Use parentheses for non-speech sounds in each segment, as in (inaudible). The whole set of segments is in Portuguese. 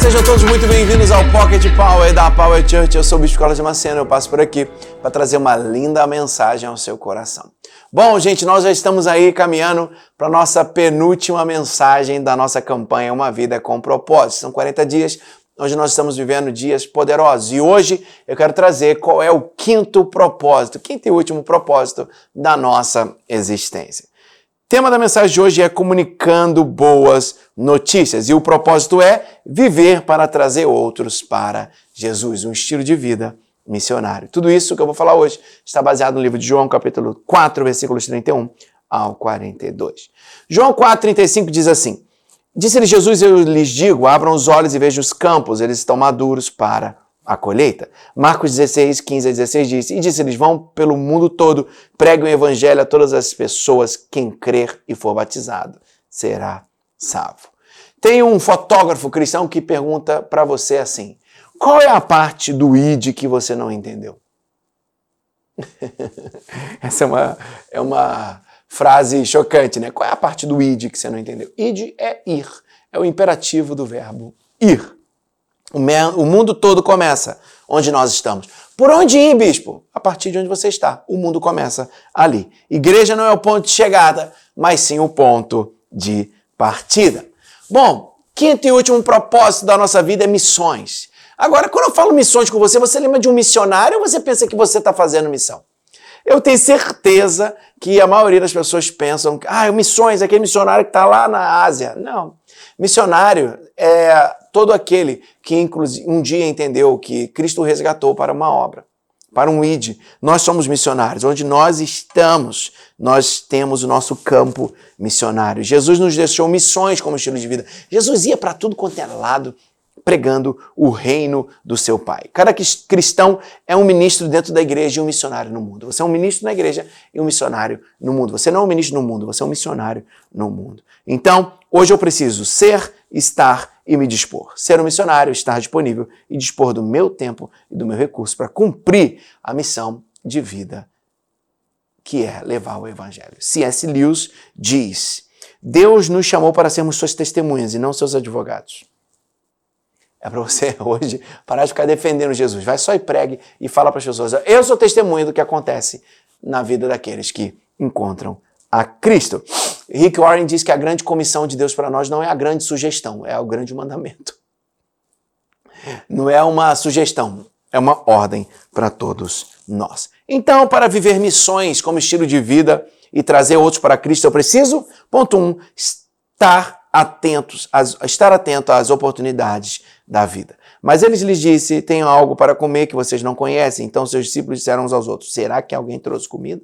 sejam todos muito bem-vindos ao Pocket Power da Power Church. Eu sou o Bispo Carlos de Macena, eu passo por aqui para trazer uma linda mensagem ao seu coração. Bom, gente, nós já estamos aí caminhando para nossa penúltima mensagem da nossa campanha Uma Vida com Propósito. São 40 dias onde nós estamos vivendo dias poderosos. E hoje eu quero trazer qual é o quinto propósito, quinto e último propósito da nossa existência. Tema da mensagem de hoje é comunicando boas notícias e o propósito é viver para trazer outros para Jesus, um estilo de vida missionário. Tudo isso que eu vou falar hoje está baseado no livro de João, capítulo 4, versículos 31 ao 42. João 4, 35 diz assim: Disse-lhe Jesus: Eu lhes digo, abram os olhos e vejam os campos, eles estão maduros para a colheita. Marcos 16, 15 a 16 diz: E disse-lhes: Vão pelo mundo todo, preguem o evangelho a todas as pessoas, quem crer e for batizado será salvo. Tem um fotógrafo cristão que pergunta para você assim: qual é a parte do id que você não entendeu? (laughs) Essa é uma, é uma frase chocante, né? Qual é a parte do id que você não entendeu? Id é ir, é o imperativo do verbo ir. O, mundo todo começa onde nós estamos. Por onde ir, bispo? A partir de onde você está. O mundo começa ali. Igreja não é o ponto de chegada, mas sim o ponto de partida. Bom, quinto e último propósito da nossa vida é missões. Agora, quando eu falo missões com você, você lembra de um missionário ou você pensa que você está fazendo missão? Eu tenho certeza que a maioria das pessoas pensam, ah, missões, aquele missionário que está lá na Ásia. Não. Missionário é todo aquele que um dia entendeu que Cristo resgatou para uma obra, para um ID. Nós somos missionários. Onde nós estamos, nós temos o nosso campo missionário. Jesus nos deixou missões como estilo de vida. Jesus ia para tudo quanto é lado pregando o reino do seu Pai. Cada cristão é um ministro dentro da igreja e um missionário no mundo. Você é um ministro na igreja e um missionário no mundo. Você não é um ministro no mundo, você é um missionário no mundo. Então, hoje eu preciso ser, estar e me dispor. Ser um missionário, estar disponível e dispor do meu tempo e do meu recurso para cumprir a missão de vida que é levar o evangelho. C.S. Lewis diz: Deus nos chamou para sermos suas testemunhas e não seus advogados. É para você (laughs) hoje parar de ficar defendendo Jesus. Vai só e pregue e fala para as pessoas: eu sou testemunha do que acontece na vida daqueles que encontram a Cristo. Rick Warren diz que a grande comissão de Deus para nós não é a grande sugestão, é o grande mandamento. Não é uma sugestão, é uma ordem para todos nós. Então, para viver missões como estilo de vida e trazer outros para Cristo, eu preciso, ponto um, estar atentos, estar atento às oportunidades da vida. Mas eles lhes disse: tenham algo para comer que vocês não conhecem. Então seus discípulos disseram uns aos outros: será que alguém trouxe comida?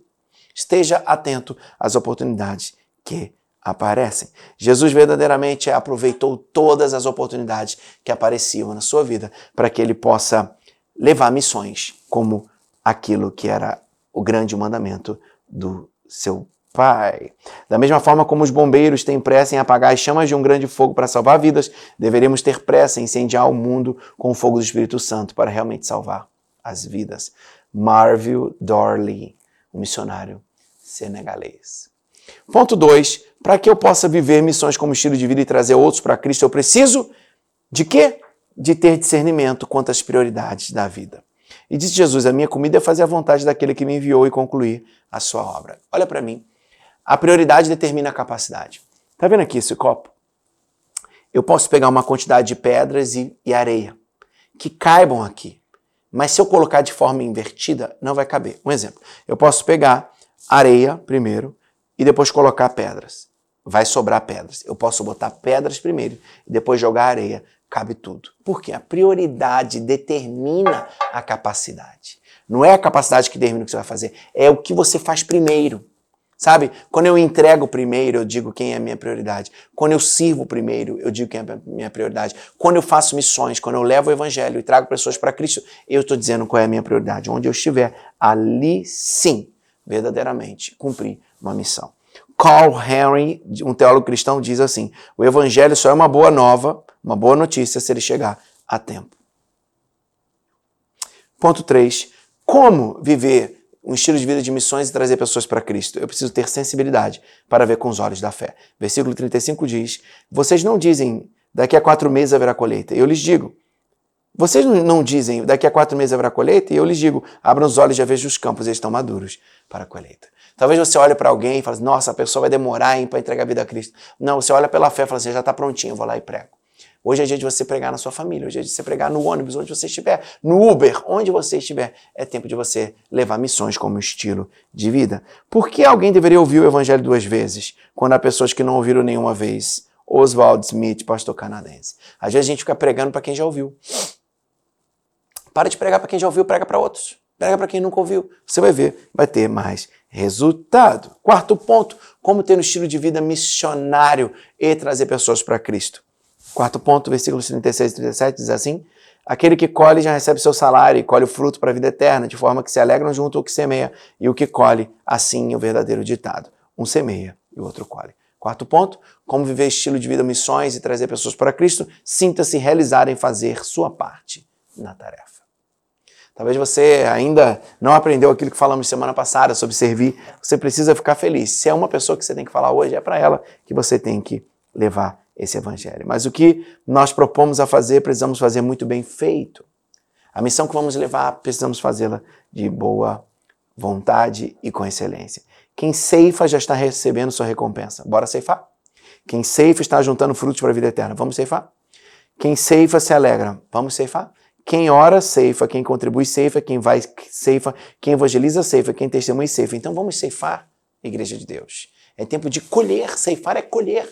Esteja atento às oportunidades que aparecem. Jesus verdadeiramente aproveitou todas as oportunidades que apareciam na sua vida para que ele possa levar missões como aquilo que era o grande mandamento do seu Pai. Da mesma forma como os bombeiros têm pressa em apagar as chamas de um grande fogo para salvar vidas, deveríamos ter pressa em incendiar o mundo com o fogo do Espírito Santo para realmente salvar as vidas. Marville Dorley, um missionário senegalês. Ponto 2. Para que eu possa viver missões como estilo de vida e trazer outros para Cristo, eu preciso de quê? De ter discernimento quanto às prioridades da vida. E disse Jesus: A minha comida é fazer a vontade daquele que me enviou e concluir a sua obra. Olha para mim. A prioridade determina a capacidade. Tá vendo aqui esse copo? Eu posso pegar uma quantidade de pedras e, e areia que caibam aqui. Mas se eu colocar de forma invertida, não vai caber. Um exemplo. Eu posso pegar areia primeiro e depois colocar pedras. Vai sobrar pedras. Eu posso botar pedras primeiro e depois jogar areia. Cabe tudo. Porque a prioridade determina a capacidade. Não é a capacidade que determina o que você vai fazer, é o que você faz primeiro. Sabe? Quando eu entrego primeiro, eu digo quem é a minha prioridade. Quando eu sirvo primeiro, eu digo quem é a minha prioridade. Quando eu faço missões, quando eu levo o evangelho e trago pessoas para Cristo, eu estou dizendo qual é a minha prioridade. Onde eu estiver, ali sim, verdadeiramente, cumprir uma missão. Carl Henry, um teólogo cristão, diz assim: o evangelho só é uma boa nova, uma boa notícia se ele chegar a tempo. Ponto 3. Como viver um estilo de vida de missões e trazer pessoas para Cristo. Eu preciso ter sensibilidade para ver com os olhos da fé. Versículo 35 diz: Vocês não dizem, daqui a quatro meses haverá colheita. Eu lhes digo, vocês não dizem, daqui a quatro meses haverá colheita? E eu lhes digo, abram os olhos e já vejo os campos, eles estão maduros para a colheita. Talvez você olhe para alguém e fale, nossa, a pessoa vai demorar para entregar a vida a Cristo. Não, você olha pela fé e fala assim, já está prontinho, eu vou lá e prego. Hoje é dia de você pregar na sua família, hoje é dia de você pregar no ônibus, onde você estiver, no Uber, onde você estiver. É tempo de você levar missões como estilo de vida. Por que alguém deveria ouvir o evangelho duas vezes, quando há pessoas que não ouviram nenhuma vez? Oswald Smith, pastor canadense. Às vezes a gente fica pregando para quem já ouviu. Para de pregar para quem já ouviu, prega para outros. Prega para quem nunca ouviu. Você vai ver, vai ter mais resultado. Quarto ponto, como ter um estilo de vida missionário e trazer pessoas para Cristo. Quarto ponto, versículos 36 e 37 diz assim: Aquele que colhe já recebe seu salário e colhe o fruto para a vida eterna, de forma que se alegram junto ao que semeia, e o que colhe, assim é o verdadeiro ditado. Um semeia e o outro colhe. Quarto ponto, como viver estilo de vida missões e trazer pessoas para Cristo, sinta-se realizar em fazer sua parte na tarefa. Talvez você ainda não aprendeu aquilo que falamos semana passada sobre servir. Você precisa ficar feliz. Se é uma pessoa que você tem que falar hoje, é para ela que você tem que levar esse evangelho. Mas o que nós propomos a fazer, precisamos fazer muito bem feito. A missão que vamos levar, precisamos fazê-la de boa vontade e com excelência. Quem ceifa já está recebendo sua recompensa. Bora ceifar? Quem ceifa está juntando frutos para a vida eterna. Vamos ceifar? Quem ceifa se alegra. Vamos ceifar? Quem ora, ceifa. Quem contribui, ceifa. Quem vai, ceifa. Quem evangeliza, ceifa. Quem testemunha, ceifa. Então vamos ceifar, Igreja de Deus. É tempo de colher. Ceifar é colher.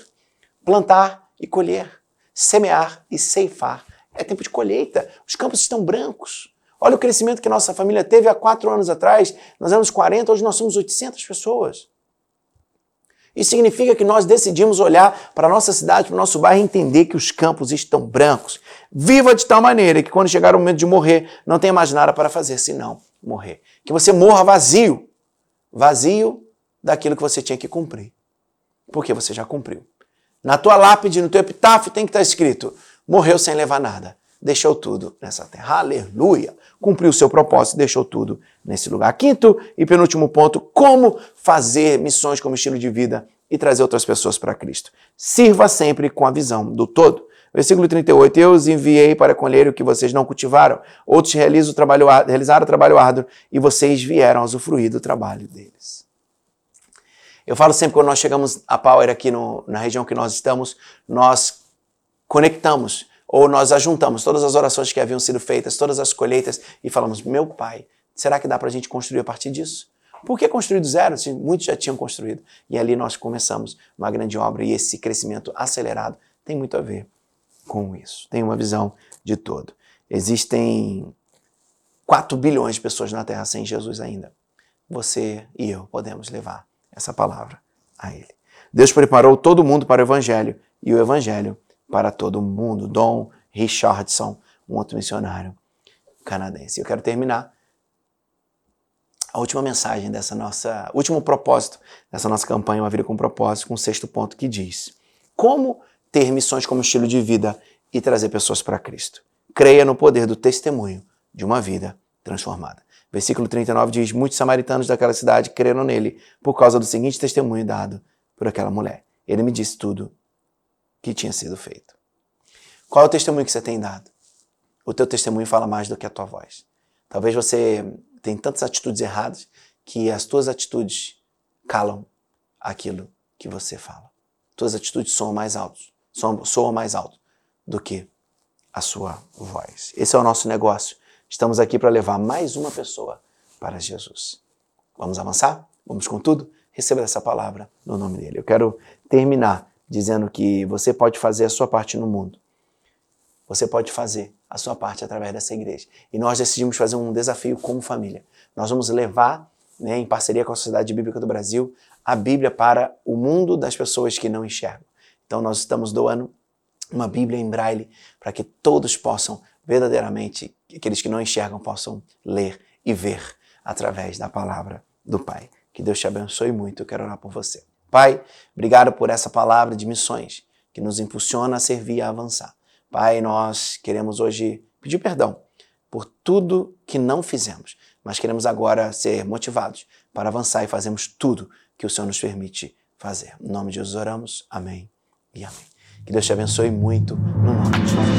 Plantar e colher. Semear e ceifar. É tempo de colheita. Os campos estão brancos. Olha o crescimento que nossa família teve há quatro anos atrás. Nós éramos 40, hoje nós somos 800 pessoas. Isso significa que nós decidimos olhar para a nossa cidade, para o nosso bairro e entender que os campos estão brancos. Viva de tal maneira que quando chegar o momento de morrer, não tenha mais nada para fazer senão morrer. Que você morra vazio. Vazio daquilo que você tinha que cumprir. Porque você já cumpriu. Na tua lápide, no teu epitáfio, tem que estar escrito: morreu sem levar nada. Deixou tudo nessa terra. Aleluia! Cumpriu o seu propósito, deixou tudo nesse lugar. Quinto e penúltimo ponto: como fazer missões como estilo de vida e trazer outras pessoas para Cristo. Sirva sempre com a visão do todo. Versículo 38, eu os enviei para colher o que vocês não cultivaram, outros realizam o trabalho, realizaram o trabalho árduo e vocês vieram a usufruir do trabalho deles. Eu falo sempre quando nós chegamos a Power aqui no, na região que nós estamos, nós conectamos ou nós ajuntamos todas as orações que haviam sido feitas, todas as colheitas e falamos, meu pai, será que dá para a gente construir a partir disso? Por que construir do zero? Se muitos já tinham construído. E ali nós começamos uma grande obra e esse crescimento acelerado tem muito a ver com isso. Tem uma visão de todo. Existem 4 bilhões de pessoas na Terra sem Jesus ainda. Você e eu podemos levar essa palavra a Ele. Deus preparou todo mundo para o Evangelho e o Evangelho para todo mundo. Dom Richardson, um outro missionário canadense. Eu quero terminar a última mensagem dessa nossa, último propósito dessa nossa campanha Uma Vida com Propósito, com o sexto ponto que diz: Como ter missões como estilo de vida e trazer pessoas para Cristo. Creia no poder do testemunho de uma vida transformada. Versículo 39 diz: Muitos samaritanos daquela cidade creram nele por causa do seguinte testemunho dado por aquela mulher. Ele me disse tudo que tinha sido feito. Qual é o testemunho que você tem dado? O teu testemunho fala mais do que a tua voz. Talvez você tenha tantas atitudes erradas que as tuas atitudes calam aquilo que você fala. Tuas atitudes soam mais altos soa mais alto do que a sua voz. Esse é o nosso negócio. Estamos aqui para levar mais uma pessoa para Jesus. Vamos avançar? Vamos com tudo? Receba essa palavra no nome dele. Eu quero terminar dizendo que você pode fazer a sua parte no mundo. Você pode fazer a sua parte através dessa igreja. E nós decidimos fazer um desafio como família. Nós vamos levar, né, em parceria com a Sociedade Bíblica do Brasil, a Bíblia para o mundo das pessoas que não enxergam. Então nós estamos doando uma Bíblia em braille para que todos possam verdadeiramente, aqueles que não enxergam, possam ler e ver através da palavra do Pai. Que Deus te abençoe muito. Eu quero orar por você. Pai, obrigado por essa palavra de missões que nos impulsiona a servir e a avançar. Pai, nós queremos hoje pedir perdão por tudo que não fizemos, mas queremos agora ser motivados para avançar e fazermos tudo que o Senhor nos permite fazer. Em nome de Jesus oramos. Amém e amém. Que Deus te abençoe muito no nome de Jesus.